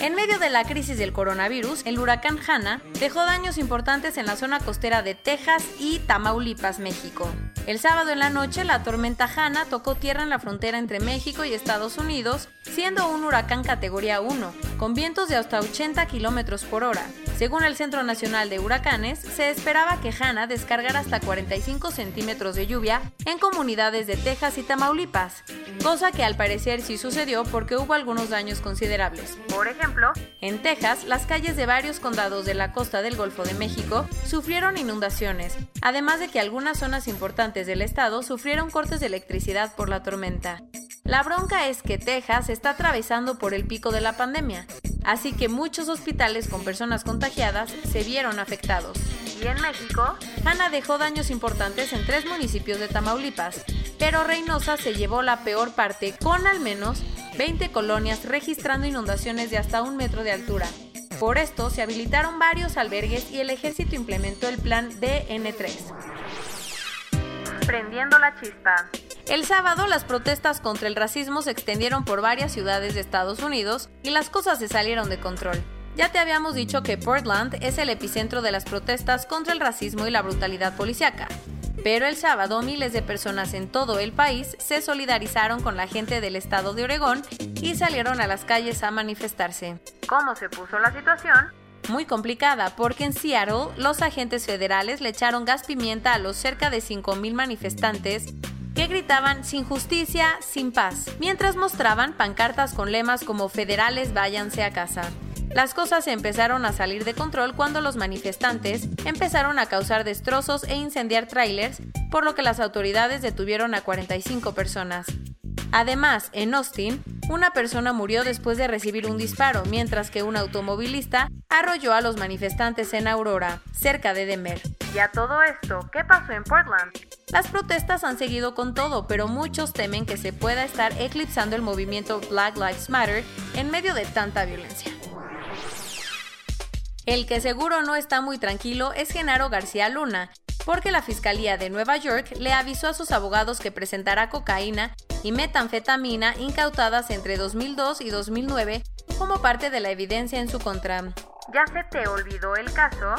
En medio de la crisis del coronavirus, el huracán Hanna dejó daños importantes en la zona costera de Texas y Tamaulipas, México. El sábado en la noche, la tormenta Hanna tocó tierra en la frontera entre México y Estados Unidos, siendo un huracán categoría 1, con vientos de hasta 80 kilómetros por hora. Según el Centro Nacional de Huracanes, se esperaba que Hanna descargara hasta 45 centímetros de lluvia en comunidades de Texas y Tamaulipas, cosa que al parecer sí sucedió porque hubo algunos daños considerables. En Texas, las calles de varios condados de la costa del Golfo de México sufrieron inundaciones, además de que algunas zonas importantes del estado sufrieron cortes de electricidad por la tormenta. La bronca es que Texas está atravesando por el pico de la pandemia, así que muchos hospitales con personas contagiadas se vieron afectados. Y en México, Hanna dejó daños importantes en tres municipios de Tamaulipas, pero Reynosa se llevó la peor parte con al menos 20 colonias registrando inundaciones de hasta un metro de altura. Por esto se habilitaron varios albergues y el ejército implementó el plan DN3. Prendiendo la chispa. El sábado las protestas contra el racismo se extendieron por varias ciudades de Estados Unidos y las cosas se salieron de control. Ya te habíamos dicho que Portland es el epicentro de las protestas contra el racismo y la brutalidad policiaca. Pero el sábado miles de personas en todo el país se solidarizaron con la gente del estado de Oregón y salieron a las calles a manifestarse. ¿Cómo se puso la situación? Muy complicada, porque en Seattle los agentes federales le echaron gas pimienta a los cerca de 5.000 manifestantes que gritaban sin justicia, sin paz, mientras mostraban pancartas con lemas como federales váyanse a casa. Las cosas se empezaron a salir de control cuando los manifestantes empezaron a causar destrozos e incendiar trailers, por lo que las autoridades detuvieron a 45 personas. Además, en Austin, una persona murió después de recibir un disparo, mientras que un automovilista arrolló a los manifestantes en Aurora, cerca de Denver. Y a todo esto, ¿qué pasó en Portland? Las protestas han seguido con todo, pero muchos temen que se pueda estar eclipsando el movimiento Black Lives Matter en medio de tanta violencia. El que seguro no está muy tranquilo es Genaro García Luna, porque la Fiscalía de Nueva York le avisó a sus abogados que presentará cocaína y metanfetamina incautadas entre 2002 y 2009 como parte de la evidencia en su contra. ¿Ya se te olvidó el caso?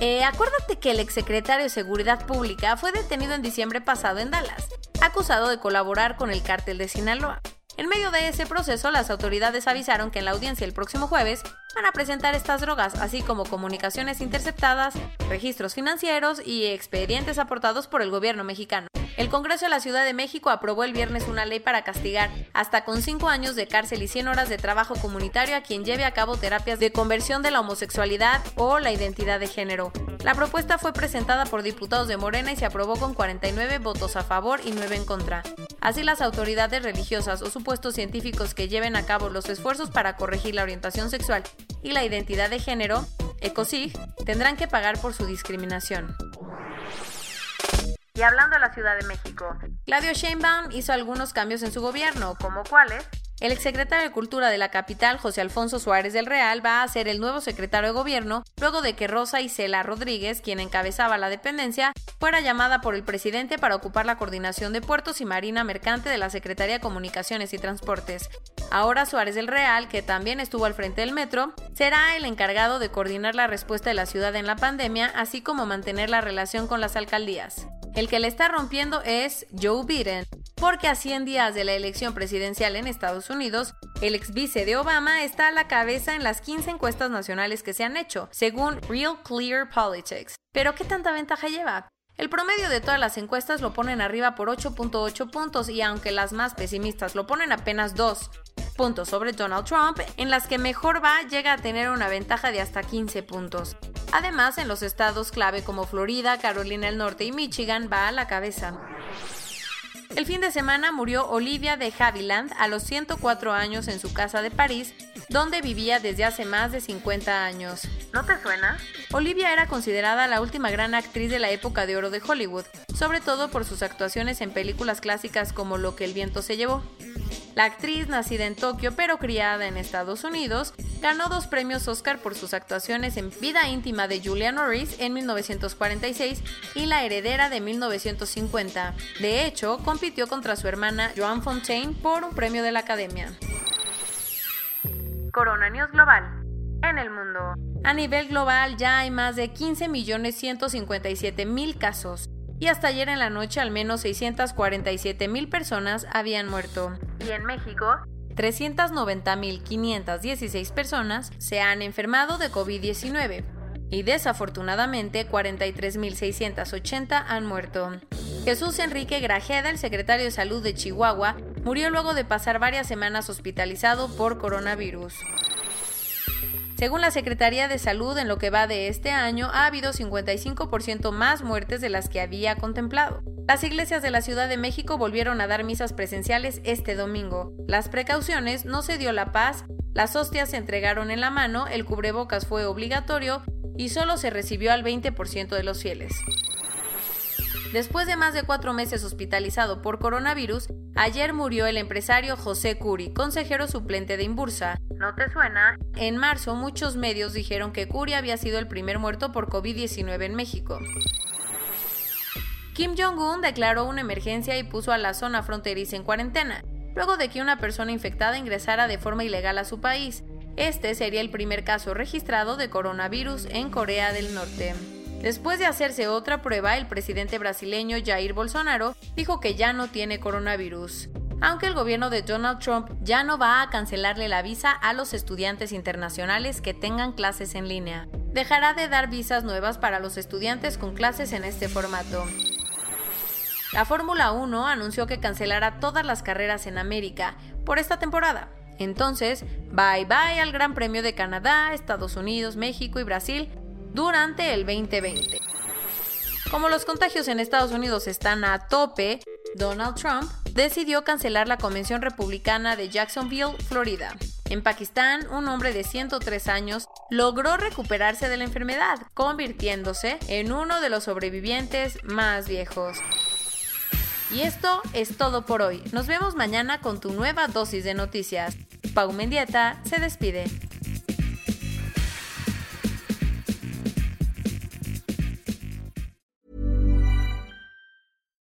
Eh, acuérdate que el exsecretario de Seguridad Pública fue detenido en diciembre pasado en Dallas, acusado de colaborar con el cártel de Sinaloa. En medio de ese proceso, las autoridades avisaron que en la audiencia el próximo jueves van a presentar estas drogas, así como comunicaciones interceptadas, registros financieros y expedientes aportados por el gobierno mexicano. El Congreso de la Ciudad de México aprobó el viernes una ley para castigar hasta con 5 años de cárcel y 100 horas de trabajo comunitario a quien lleve a cabo terapias de conversión de la homosexualidad o la identidad de género. La propuesta fue presentada por diputados de Morena y se aprobó con 49 votos a favor y 9 en contra. Así las autoridades religiosas o supuestos científicos que lleven a cabo los esfuerzos para corregir la orientación sexual y la identidad de género, ECOSIG, tendrán que pagar por su discriminación. Y hablando de la Ciudad de México, Claudio Sheinbaum hizo algunos cambios en su gobierno, como cuáles. El exsecretario de Cultura de la capital, José Alfonso Suárez del Real, va a ser el nuevo secretario de Gobierno luego de que Rosa Isela Rodríguez, quien encabezaba la dependencia, fuera llamada por el presidente para ocupar la coordinación de puertos y marina mercante de la Secretaría de Comunicaciones y Transportes. Ahora Suárez del Real, que también estuvo al frente del metro, será el encargado de coordinar la respuesta de la ciudad en la pandemia, así como mantener la relación con las alcaldías. El que le está rompiendo es Joe Biden, porque a 100 días de la elección presidencial en Estados Unidos, el ex vice de Obama está a la cabeza en las 15 encuestas nacionales que se han hecho, según Real Clear Politics. Pero ¿qué tanta ventaja lleva? El promedio de todas las encuestas lo ponen arriba por 8.8 puntos y aunque las más pesimistas lo ponen apenas 2, puntos sobre Donald Trump, en las que mejor va llega a tener una ventaja de hasta 15 puntos. Además, en los estados clave como Florida, Carolina del Norte y Michigan va a la cabeza. El fin de semana murió Olivia de Havilland a los 104 años en su casa de París, donde vivía desde hace más de 50 años. ¿No te suena? Olivia era considerada la última gran actriz de la época de oro de Hollywood, sobre todo por sus actuaciones en películas clásicas como Lo que el viento se llevó. La actriz, nacida en Tokio pero criada en Estados Unidos, ganó dos premios Oscar por sus actuaciones en Vida íntima de Julia Norris en 1946 y La heredera de 1950. De hecho, compitió contra su hermana Joan Fontaine por un premio de la Academia. Corona News Global. En el mundo. A nivel global ya hay más de 15.157.000 casos y hasta ayer en la noche al menos 647.000 personas habían muerto. Y en México, 390.516 personas se han enfermado de COVID-19 y desafortunadamente 43.680 han muerto. Jesús Enrique Grajeda, el secretario de Salud de Chihuahua, murió luego de pasar varias semanas hospitalizado por coronavirus. Según la Secretaría de Salud, en lo que va de este año, ha habido 55% más muertes de las que había contemplado. Las iglesias de la Ciudad de México volvieron a dar misas presenciales este domingo. Las precauciones no se dio la paz, las hostias se entregaron en la mano, el cubrebocas fue obligatorio y solo se recibió al 20% de los fieles. Después de más de cuatro meses hospitalizado por coronavirus, ayer murió el empresario José Curi, consejero suplente de Imbursa. ¿No te suena? En marzo, muchos medios dijeron que Curi había sido el primer muerto por COVID-19 en México. Kim Jong-un declaró una emergencia y puso a la zona fronteriza en cuarentena, luego de que una persona infectada ingresara de forma ilegal a su país. Este sería el primer caso registrado de coronavirus en Corea del Norte. Después de hacerse otra prueba, el presidente brasileño Jair Bolsonaro dijo que ya no tiene coronavirus. Aunque el gobierno de Donald Trump ya no va a cancelarle la visa a los estudiantes internacionales que tengan clases en línea, dejará de dar visas nuevas para los estudiantes con clases en este formato. La Fórmula 1 anunció que cancelará todas las carreras en América por esta temporada. Entonces, bye bye al Gran Premio de Canadá, Estados Unidos, México y Brasil durante el 2020. Como los contagios en Estados Unidos están a tope, Donald Trump decidió cancelar la convención republicana de Jacksonville, Florida. En Pakistán, un hombre de 103 años logró recuperarse de la enfermedad, convirtiéndose en uno de los sobrevivientes más viejos. Y esto es todo por hoy. Nos vemos mañana con tu nueva dosis de noticias. Pau Mendieta se despide.